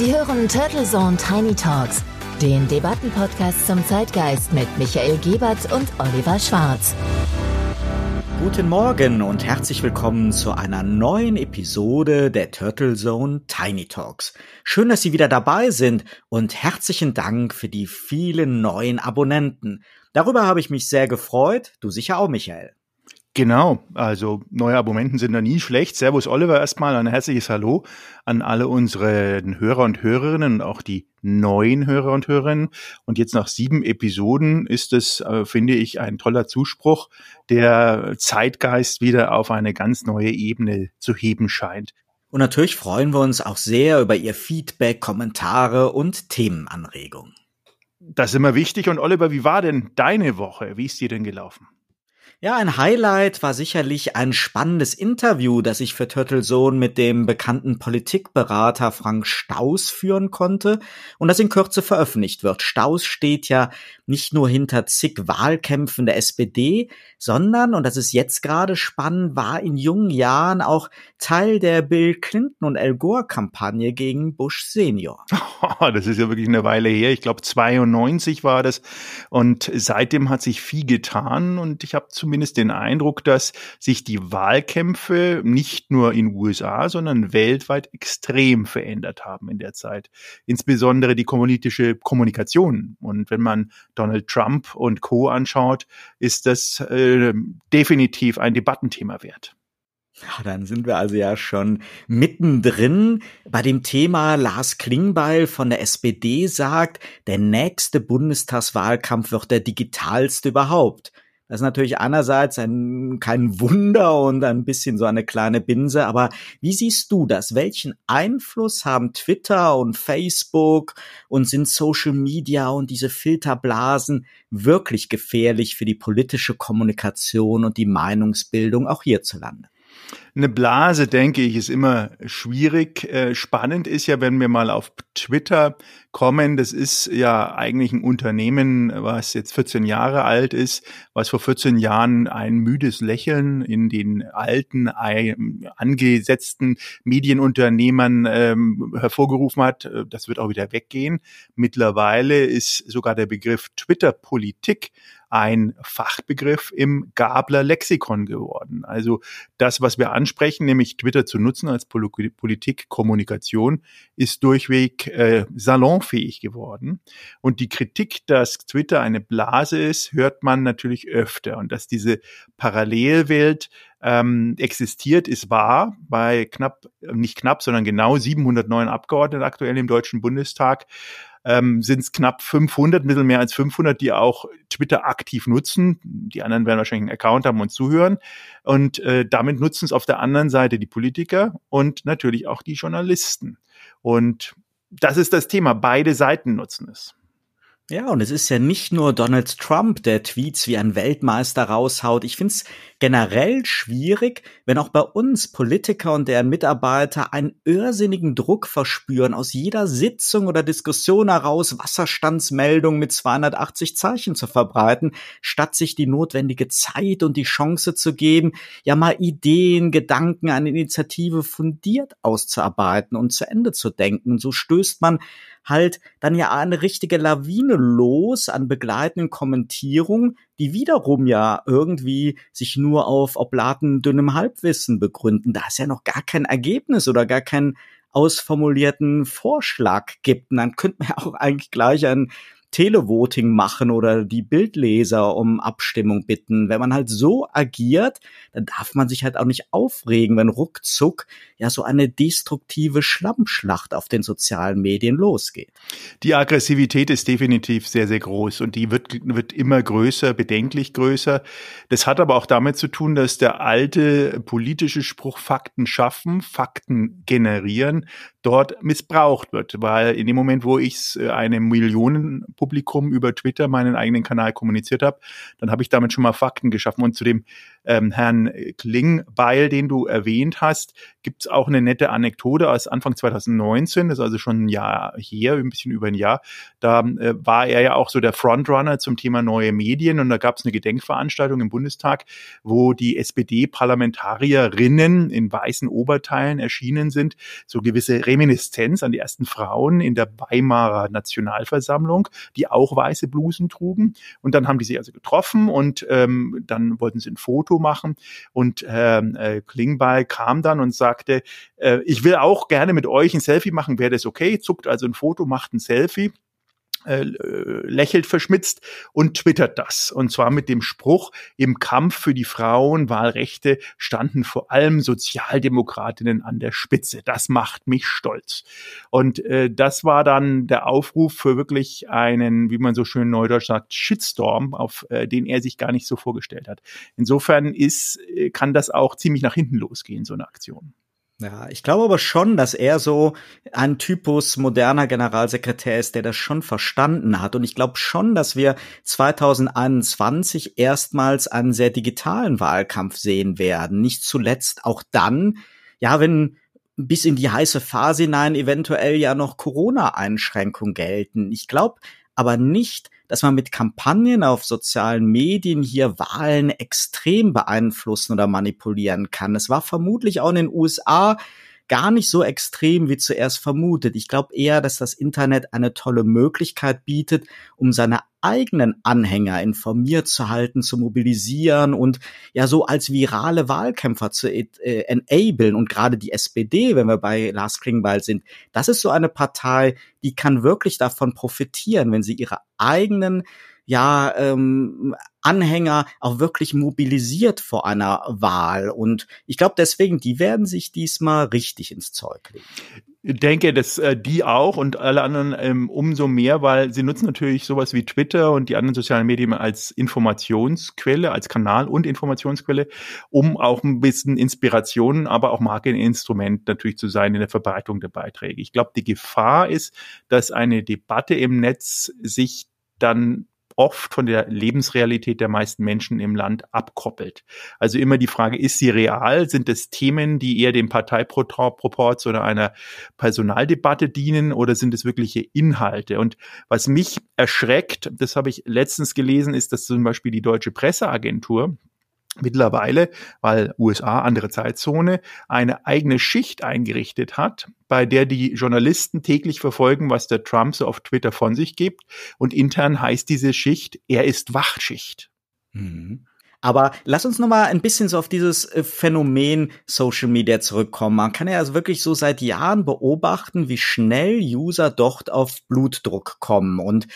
Sie hören Turtle Zone Tiny Talks, den Debattenpodcast zum Zeitgeist mit Michael Gebert und Oliver Schwarz. Guten Morgen und herzlich willkommen zu einer neuen Episode der Turtle Zone Tiny Talks. Schön, dass Sie wieder dabei sind und herzlichen Dank für die vielen neuen Abonnenten. Darüber habe ich mich sehr gefreut, du sicher auch, Michael. Genau, also neue Abonnenten sind da nie schlecht. Servus Oliver erstmal, ein herzliches Hallo an alle unsere Hörer und Hörerinnen und auch die neuen Hörer und Hörerinnen. Und jetzt nach sieben Episoden ist es, äh, finde ich, ein toller Zuspruch, der Zeitgeist wieder auf eine ganz neue Ebene zu heben scheint. Und natürlich freuen wir uns auch sehr über Ihr Feedback, Kommentare und Themenanregungen. Das ist immer wichtig. Und Oliver, wie war denn deine Woche? Wie ist dir denn gelaufen? Ja, ein Highlight war sicherlich ein spannendes Interview, das ich für Turtle Zone mit dem bekannten Politikberater Frank Staus führen konnte und das in Kürze veröffentlicht wird. Staus steht ja nicht nur hinter zig Wahlkämpfen der SPD, sondern, und das ist jetzt gerade spannend, war in jungen Jahren auch Teil der Bill Clinton und Al Gore Kampagne gegen Bush Senior. das ist ja wirklich eine Weile her. Ich glaube 92 war das und seitdem hat sich viel getan und ich habe zumindest den Eindruck, dass sich die Wahlkämpfe nicht nur in USA, sondern weltweit extrem verändert haben in der Zeit. Insbesondere die politische Kommunikation. Und wenn man Donald Trump und Co. anschaut, ist das äh, definitiv ein Debattenthema wert. Ja, dann sind wir also ja schon mittendrin bei dem Thema. Lars Klingbeil von der SPD sagt, der nächste Bundestagswahlkampf wird der digitalste überhaupt. Das ist natürlich einerseits ein, kein Wunder und ein bisschen so eine kleine Binse, aber wie siehst du das? Welchen Einfluss haben Twitter und Facebook und sind Social Media und diese Filterblasen wirklich gefährlich für die politische Kommunikation und die Meinungsbildung auch hierzulande? Eine Blase, denke ich, ist immer schwierig. Äh, spannend ist ja, wenn wir mal auf Twitter kommen. Das ist ja eigentlich ein Unternehmen, was jetzt 14 Jahre alt ist, was vor 14 Jahren ein müdes Lächeln in den alten, angesetzten Medienunternehmern ähm, hervorgerufen hat. Das wird auch wieder weggehen. Mittlerweile ist sogar der Begriff Twitter-Politik ein Fachbegriff im Gabler Lexikon geworden. Also das, was wir ansprechen, nämlich Twitter zu nutzen als Politik, Kommunikation, ist durchweg äh, salonfähig geworden. Und die Kritik, dass Twitter eine Blase ist, hört man natürlich öfter. Und dass diese Parallelwelt ähm, existiert, ist wahr. Bei knapp, nicht knapp, sondern genau 709 Abgeordneten aktuell im Deutschen Bundestag ähm, sind es knapp 500, ein bisschen mehr als 500, die auch Twitter aktiv nutzen. Die anderen werden wahrscheinlich einen Account haben und zuhören. Und äh, damit nutzen es auf der anderen Seite die Politiker und natürlich auch die Journalisten. Und das ist das Thema. Beide Seiten nutzen es. Ja, und es ist ja nicht nur Donald Trump, der Tweets wie ein Weltmeister raushaut. Ich find's generell schwierig, wenn auch bei uns Politiker und deren Mitarbeiter einen irrsinnigen Druck verspüren, aus jeder Sitzung oder Diskussion heraus Wasserstandsmeldungen mit 280 Zeichen zu verbreiten, statt sich die notwendige Zeit und die Chance zu geben, ja mal Ideen, Gedanken, eine Initiative fundiert auszuarbeiten und zu Ende zu denken. So stößt man halt dann ja eine richtige Lawine los an begleitenden Kommentierungen, die wiederum ja irgendwie sich nur auf oblaten dünnem Halbwissen begründen. Da ist ja noch gar kein Ergebnis oder gar keinen ausformulierten Vorschlag gibt. Und dann könnte man ja auch eigentlich gleich ein Televoting machen oder die Bildleser um Abstimmung bitten. Wenn man halt so agiert, dann darf man sich halt auch nicht aufregen, wenn ruckzuck ja so eine destruktive Schlammschlacht auf den sozialen Medien losgeht. Die Aggressivität ist definitiv sehr, sehr groß und die wird, wird immer größer, bedenklich größer. Das hat aber auch damit zu tun, dass der alte politische Spruch Fakten schaffen, Fakten generieren, dort missbraucht wird, weil in dem Moment, wo ich äh, einem Millionenpublikum über Twitter meinen eigenen Kanal kommuniziert habe, dann habe ich damit schon mal Fakten geschaffen und zu dem ähm, Herrn Klingbeil, den du erwähnt hast, gibt es auch eine nette Anekdote aus Anfang 2019, das ist also schon ein Jahr her, ein bisschen über ein Jahr. Da äh, war er ja auch so der Frontrunner zum Thema neue Medien und da gab es eine Gedenkveranstaltung im Bundestag, wo die SPD-Parlamentarierinnen in weißen Oberteilen erschienen sind, so gewisse Reminiszenz an die ersten Frauen in der Weimarer Nationalversammlung, die auch weiße Blusen trugen. Und dann haben die sich also getroffen und ähm, dann wollten sie ein Foto machen. Und ähm, äh, Klingbeil kam dann und sagte, äh, ich will auch gerne mit euch ein Selfie machen, wäre das okay? Zuckt also ein Foto, macht ein Selfie äh, lächelt verschmitzt und twittert das. Und zwar mit dem Spruch, im Kampf für die Frauenwahlrechte standen vor allem Sozialdemokratinnen an der Spitze. Das macht mich stolz. Und äh, das war dann der Aufruf für wirklich einen, wie man so schön neudeutsch sagt, Shitstorm, auf äh, den er sich gar nicht so vorgestellt hat. Insofern ist, äh, kann das auch ziemlich nach hinten losgehen, so eine Aktion. Ja, ich glaube aber schon, dass er so ein Typus moderner Generalsekretär ist, der das schon verstanden hat. Und ich glaube schon, dass wir 2021 erstmals einen sehr digitalen Wahlkampf sehen werden. Nicht zuletzt auch dann, ja, wenn bis in die heiße Phase hinein eventuell ja noch Corona-Einschränkungen gelten. Ich glaube aber nicht, dass man mit Kampagnen auf sozialen Medien hier Wahlen extrem beeinflussen oder manipulieren kann. Es war vermutlich auch in den USA gar nicht so extrem wie zuerst vermutet. Ich glaube eher, dass das Internet eine tolle Möglichkeit bietet, um seine eigenen Anhänger informiert zu halten, zu mobilisieren und ja so als virale Wahlkämpfer zu äh, enablen. Und gerade die SPD, wenn wir bei Lars Klingbeil sind, das ist so eine Partei, die kann wirklich davon profitieren, wenn sie ihre eigenen ja ähm, Anhänger auch wirklich mobilisiert vor einer Wahl. Und ich glaube deswegen, die werden sich diesmal richtig ins Zeug legen. Ich denke, dass äh, die auch und alle anderen ähm, umso mehr, weil sie nutzen natürlich sowas wie Twitter und die anderen sozialen Medien als Informationsquelle, als Kanal und Informationsquelle, um auch ein bisschen Inspiration, aber auch Marketinstrument natürlich zu sein in der Verbreitung der Beiträge. Ich glaube, die Gefahr ist, dass eine Debatte im Netz sich dann oft von der Lebensrealität der meisten Menschen im Land abkoppelt. Also immer die Frage, ist sie real? Sind es Themen, die eher dem Parteiproports oder einer Personaldebatte dienen oder sind es wirkliche Inhalte? Und was mich erschreckt, das habe ich letztens gelesen, ist, dass zum Beispiel die Deutsche Presseagentur mittlerweile, weil USA andere Zeitzone, eine eigene Schicht eingerichtet hat, bei der die Journalisten täglich verfolgen, was der Trump so auf Twitter von sich gibt. Und intern heißt diese Schicht, er ist Wachschicht. Mhm. Aber lass uns noch mal ein bisschen so auf dieses äh, Phänomen Social Media zurückkommen. Man kann ja also wirklich so seit Jahren beobachten, wie schnell User dort auf Blutdruck kommen und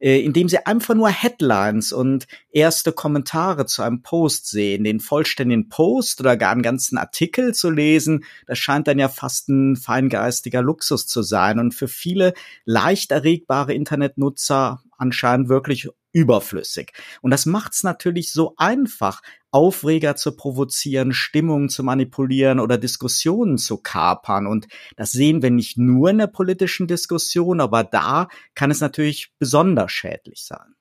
äh, indem sie einfach nur Headlines und erste Kommentare zu einem Post sehen, den vollständigen Post oder gar einen ganzen Artikel zu lesen, das scheint dann ja fast ein feingeistiger Luxus zu sein und für viele leicht erregbare Internetnutzer anscheinend wirklich überflüssig. Und das macht es natürlich so einfach, Aufreger zu provozieren, Stimmungen zu manipulieren oder Diskussionen zu kapern. Und das sehen wir nicht nur in der politischen Diskussion, aber da kann es natürlich besonders schädlich sein.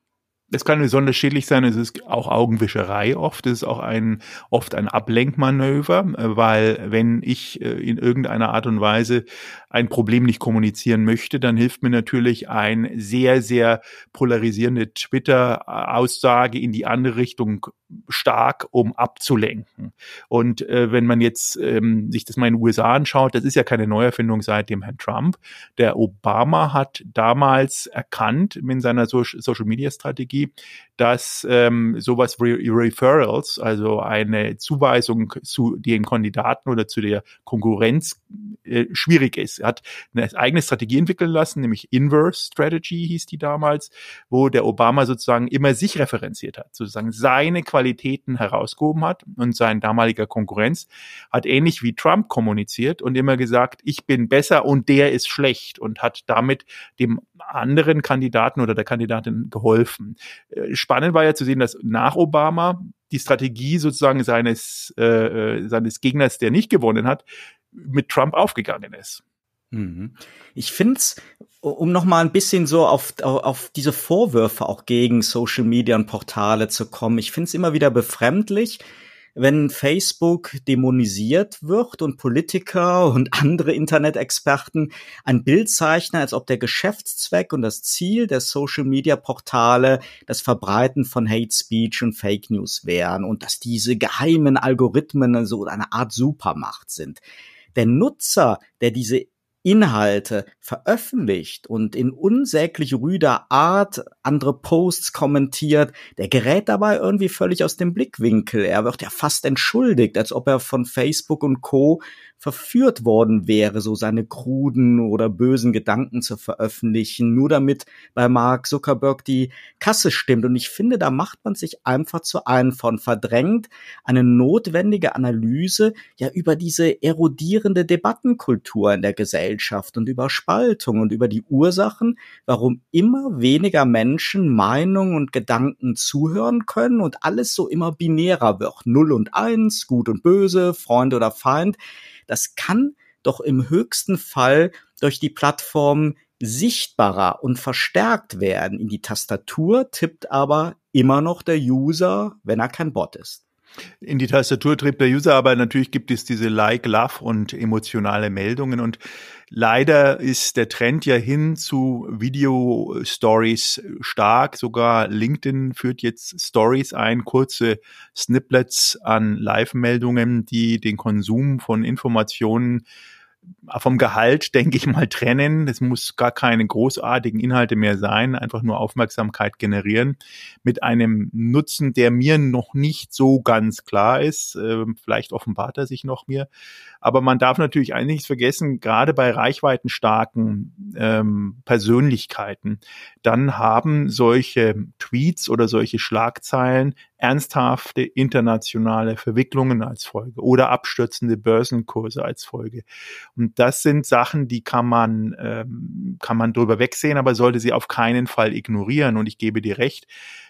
Es kann besonders schädlich sein, es ist auch Augenwischerei oft, es ist auch ein, oft ein Ablenkmanöver, weil wenn ich äh, in irgendeiner Art und Weise ein Problem nicht kommunizieren möchte, dann hilft mir natürlich ein sehr, sehr polarisierende Twitter-Aussage in die andere Richtung stark, um abzulenken. Und äh, wenn man jetzt ähm, sich das mal in den USA anschaut, das ist ja keine Neuerfindung seit dem Herrn Trump. Der Obama hat damals erkannt in seiner so Social-Media-Strategie, die, dass ähm, sowas wie Referrals, also eine Zuweisung zu den Kandidaten oder zu der Konkurrenz äh, schwierig ist. Er hat eine eigene Strategie entwickeln lassen, nämlich Inverse Strategy hieß die damals, wo der Obama sozusagen immer sich referenziert hat, sozusagen seine Qualitäten herausgehoben hat und sein damaliger Konkurrenz hat ähnlich wie Trump kommuniziert und immer gesagt, ich bin besser und der ist schlecht und hat damit dem anderen Kandidaten oder der Kandidatin geholfen. Äh, spannend war ja zu sehen, dass nach Obama die Strategie sozusagen seines, äh, äh, seines Gegners, der nicht gewonnen hat, mit Trump aufgegangen ist. Mhm. Ich find's, um noch mal ein bisschen so auf, auf diese Vorwürfe auch gegen Social Media und Portale zu kommen, ich find's immer wieder befremdlich, wenn Facebook dämonisiert wird und Politiker und andere Internet-Experten ein Bild zeichnen, als ob der Geschäftszweck und das Ziel der Social-Media-Portale das Verbreiten von Hate Speech und Fake News wären und dass diese geheimen Algorithmen so eine Art Supermacht sind. Der Nutzer, der diese Inhalte veröffentlicht und in unsäglich rüder Art andere Posts kommentiert, der gerät dabei irgendwie völlig aus dem Blickwinkel. Er wird ja fast entschuldigt, als ob er von Facebook und Co verführt worden wäre, so seine kruden oder bösen Gedanken zu veröffentlichen, nur damit bei Mark Zuckerberg die Kasse stimmt. Und ich finde, da macht man sich einfach zu einem von verdrängt eine notwendige Analyse ja über diese erodierende Debattenkultur in der Gesellschaft und über Spaltung und über die Ursachen, warum immer weniger Menschen Meinungen und Gedanken zuhören können und alles so immer binärer wird. Null und eins, gut und böse, Freund oder Feind das kann doch im höchsten Fall durch die Plattform sichtbarer und verstärkt werden. In die Tastatur tippt aber immer noch der User, wenn er kein Bot ist. In die Tastatur tritt der User, aber natürlich gibt es diese Like, Love und emotionale Meldungen und leider ist der Trend ja hin zu Video-Stories stark. Sogar LinkedIn führt jetzt Stories ein, kurze Snippets an Live-Meldungen, die den Konsum von Informationen vom Gehalt, denke ich mal, trennen. Es muss gar keine großartigen Inhalte mehr sein, einfach nur Aufmerksamkeit generieren mit einem Nutzen, der mir noch nicht so ganz klar ist. Ähm, vielleicht offenbart er sich noch mir. Aber man darf natürlich einiges vergessen, gerade bei reichweitenstarken ähm, Persönlichkeiten, dann haben solche Tweets oder solche Schlagzeilen ernsthafte internationale Verwicklungen als Folge oder abstürzende Börsenkurse als Folge. Und das sind Sachen, die kann man, ähm, kann man drüber wegsehen, aber sollte sie auf keinen Fall ignorieren. Und ich gebe dir recht,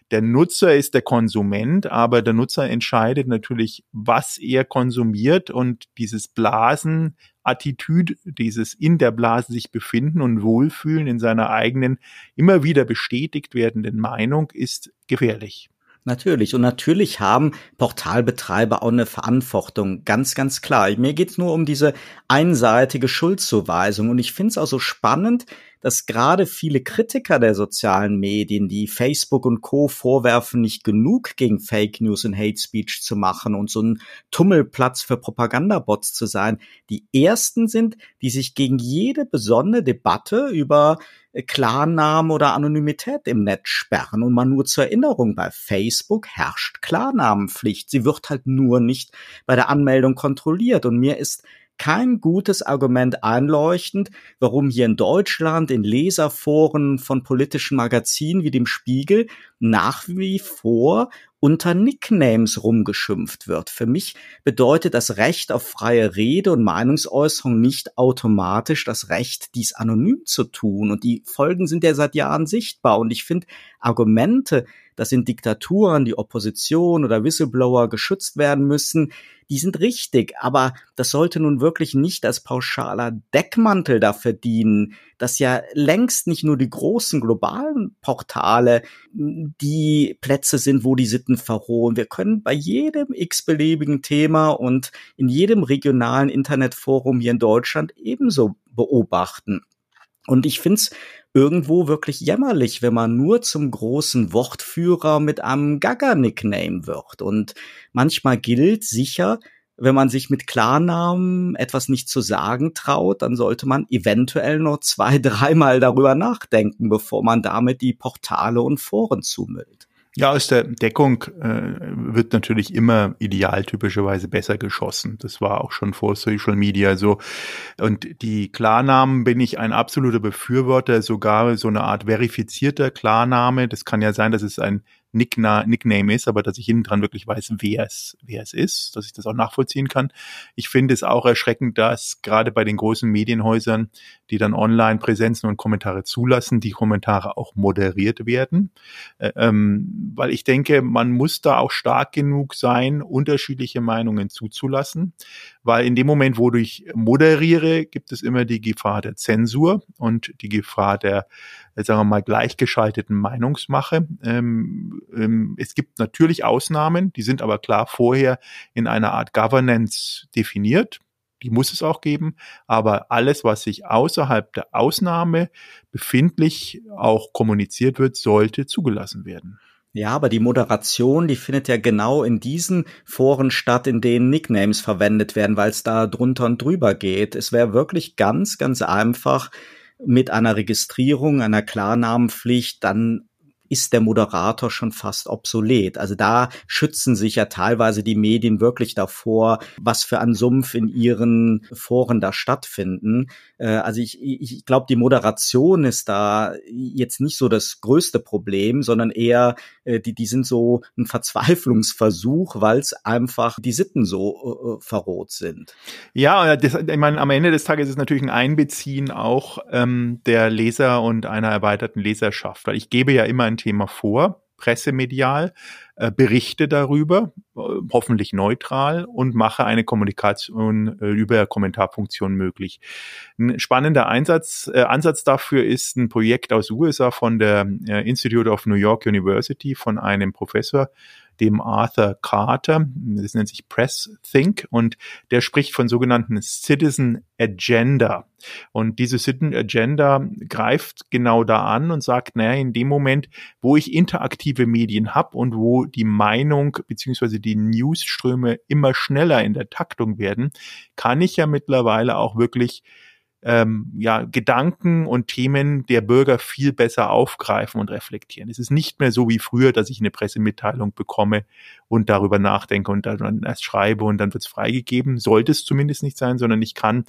der Nutzer ist der Konsument, aber der Nutzer entscheidet natürlich, was er konsumiert und dieses Blasen Attitüd, dieses in der Blase sich befinden und wohlfühlen in seiner eigenen, immer wieder bestätigt werdenden Meinung ist gefährlich. Natürlich. Und natürlich haben Portalbetreiber auch eine Verantwortung. Ganz, ganz klar. Mir geht's nur um diese einseitige Schuldzuweisung. Und ich finde es auch so spannend, dass gerade viele Kritiker der sozialen Medien, die Facebook und Co. vorwerfen, nicht genug gegen Fake News und Hate Speech zu machen und so ein Tummelplatz für Propagandabots zu sein, die ersten sind, die sich gegen jede besondere Debatte über Klarnamen oder Anonymität im Netz sperren. Und mal nur zur Erinnerung, bei Facebook herrscht Klarnamenpflicht. Sie wird halt nur nicht bei der Anmeldung kontrolliert. Und mir ist kein gutes Argument einleuchtend, warum hier in Deutschland in Leserforen von politischen Magazinen wie dem Spiegel nach wie vor unter Nicknames rumgeschimpft wird. Für mich bedeutet das Recht auf freie Rede und Meinungsäußerung nicht automatisch das Recht, dies anonym zu tun. Und die Folgen sind ja seit Jahren sichtbar. Und ich finde Argumente, dass in Diktaturen die Opposition oder Whistleblower geschützt werden müssen, die sind richtig, aber das sollte nun wirklich nicht als pauschaler Deckmantel dafür dienen, dass ja längst nicht nur die großen globalen Portale die Plätze sind, wo die Sitten verrohen. Wir können bei jedem x-beliebigen Thema und in jedem regionalen Internetforum hier in Deutschland ebenso beobachten. Und ich find's irgendwo wirklich jämmerlich, wenn man nur zum großen Wortführer mit einem Gaga-Nickname wird. Und manchmal gilt sicher, wenn man sich mit Klarnamen etwas nicht zu sagen traut, dann sollte man eventuell noch zwei, dreimal darüber nachdenken, bevor man damit die Portale und Foren zumüllt. Ja, aus der Deckung äh, wird natürlich immer ideal typischerweise besser geschossen. Das war auch schon vor Social Media so. Und die Klarnamen bin ich ein absoluter Befürworter, sogar so eine Art verifizierter Klarname. Das kann ja sein, dass es ein Nickna Nickname ist, aber dass ich hinten dran wirklich weiß, wer es, wer es ist, dass ich das auch nachvollziehen kann. Ich finde es auch erschreckend, dass gerade bei den großen Medienhäusern die dann Online-Präsenzen und Kommentare zulassen, die Kommentare auch moderiert werden. Äh, ähm, weil ich denke, man muss da auch stark genug sein, unterschiedliche Meinungen zuzulassen. Weil in dem Moment, wo ich moderiere, gibt es immer die Gefahr der Zensur und die Gefahr der, sagen wir mal, gleichgeschalteten Meinungsmache. Ähm, ähm, es gibt natürlich Ausnahmen, die sind aber klar vorher in einer Art Governance definiert die muss es auch geben, aber alles, was sich außerhalb der Ausnahme befindlich auch kommuniziert wird, sollte zugelassen werden. Ja, aber die Moderation, die findet ja genau in diesen Foren statt, in denen Nicknames verwendet werden, weil es da drunter und drüber geht. Es wäre wirklich ganz, ganz einfach, mit einer Registrierung, einer Klarnamenpflicht dann ist der Moderator schon fast obsolet. Also da schützen sich ja teilweise die Medien wirklich davor, was für ein Sumpf in ihren Foren da stattfinden. Äh, also ich, ich glaube, die Moderation ist da jetzt nicht so das größte Problem, sondern eher, äh, die, die sind so ein Verzweiflungsversuch, weil es einfach die Sitten so äh, verroht sind. Ja, das, ich meine, am Ende des Tages ist es natürlich ein Einbeziehen auch ähm, der Leser und einer erweiterten Leserschaft, weil ich gebe ja immer ein Thema vor, pressemedial, äh, berichte darüber, äh, hoffentlich neutral und mache eine Kommunikation äh, über Kommentarfunktion möglich. Ein spannender Einsatz, Ansatz dafür ist ein Projekt aus USA von der Institute of New York University von einem Professor, dem Arthur Carter. Das nennt sich Press Think und der spricht von sogenannten Citizen Agenda. Und diese Citizen Agenda greift genau da an und sagt, naja, in dem Moment, wo ich interaktive Medien habe und wo die Meinung beziehungsweise die Newsströme immer schneller in der Taktung werden, kann ich ja mittlerweile auch wirklich ähm, ja, Gedanken und Themen der Bürger viel besser aufgreifen und reflektieren. Es ist nicht mehr so wie früher, dass ich eine Pressemitteilung bekomme und darüber nachdenke und dann erst schreibe und dann wird es freigegeben. Sollte es zumindest nicht sein, sondern ich kann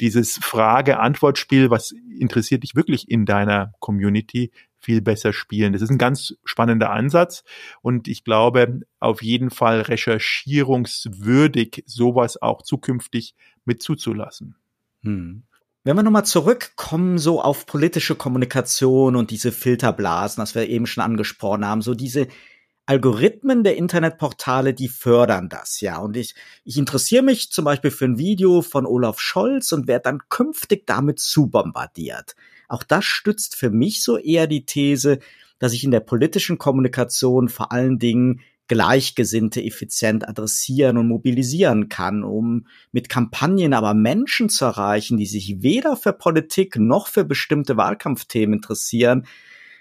dieses Frage-Antwort-Spiel, was interessiert dich wirklich in deiner Community, viel besser spielen. Das ist ein ganz spannender Ansatz und ich glaube auf jeden Fall recherchierungswürdig, sowas auch zukünftig mit zuzulassen. Hm. Wenn wir nochmal zurückkommen, so auf politische Kommunikation und diese Filterblasen, das wir eben schon angesprochen haben, so diese Algorithmen der Internetportale, die fördern das, ja. Und ich, ich interessiere mich zum Beispiel für ein Video von Olaf Scholz und werde dann künftig damit zu bombardiert. Auch das stützt für mich so eher die These, dass ich in der politischen Kommunikation vor allen Dingen Gleichgesinnte effizient adressieren und mobilisieren kann, um mit Kampagnen aber Menschen zu erreichen, die sich weder für Politik noch für bestimmte Wahlkampfthemen interessieren,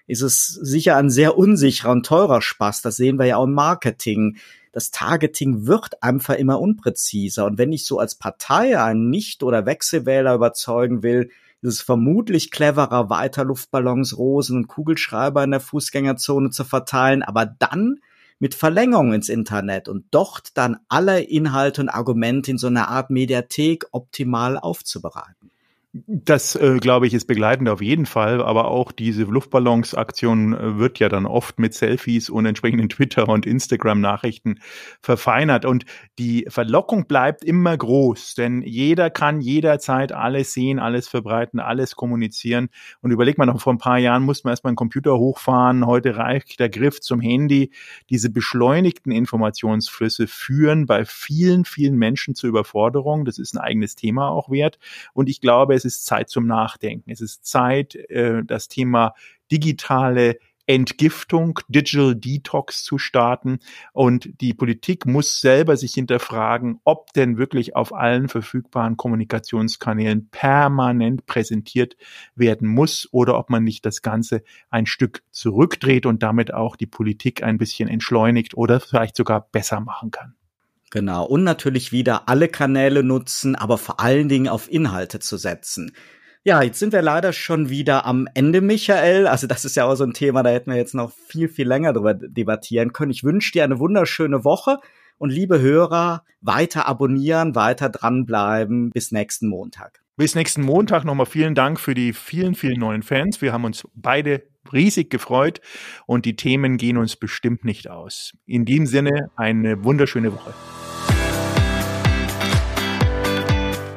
ist es sicher ein sehr unsicherer und teurer Spaß. Das sehen wir ja auch im Marketing. Das Targeting wird einfach immer unpräziser. Und wenn ich so als Partei einen Nicht- oder Wechselwähler überzeugen will, ist es vermutlich cleverer, weiter Luftballons, Rosen und Kugelschreiber in der Fußgängerzone zu verteilen, aber dann mit Verlängerung ins Internet und dort dann alle Inhalte und Argumente in so einer Art Mediathek optimal aufzubereiten. Das, äh, glaube ich, ist begleitend auf jeden Fall, aber auch diese Luftballons-Aktion äh, wird ja dann oft mit Selfies und entsprechenden Twitter- und Instagram-Nachrichten verfeinert. Und die Verlockung bleibt immer groß, denn jeder kann jederzeit alles sehen, alles verbreiten, alles kommunizieren. Und überlegt man noch, vor ein paar Jahren musste man erstmal einen Computer hochfahren, heute reicht der Griff zum Handy. Diese beschleunigten Informationsflüsse führen bei vielen, vielen Menschen zur Überforderung. Das ist ein eigenes Thema auch wert. Und ich glaube, es ist Zeit zum Nachdenken. Es ist Zeit, äh, das Thema digitale Entgiftung, Digital Detox zu starten. Und die Politik muss selber sich hinterfragen, ob denn wirklich auf allen verfügbaren Kommunikationskanälen permanent präsentiert werden muss oder ob man nicht das Ganze ein Stück zurückdreht und damit auch die Politik ein bisschen entschleunigt oder vielleicht sogar besser machen kann. Genau. Und natürlich wieder alle Kanäle nutzen, aber vor allen Dingen auf Inhalte zu setzen. Ja, jetzt sind wir leider schon wieder am Ende, Michael. Also das ist ja auch so ein Thema, da hätten wir jetzt noch viel, viel länger drüber debattieren können. Ich wünsche dir eine wunderschöne Woche und liebe Hörer, weiter abonnieren, weiter dranbleiben. Bis nächsten Montag. Bis nächsten Montag nochmal vielen Dank für die vielen, vielen neuen Fans. Wir haben uns beide riesig gefreut und die Themen gehen uns bestimmt nicht aus. In diesem Sinne eine wunderschöne Woche.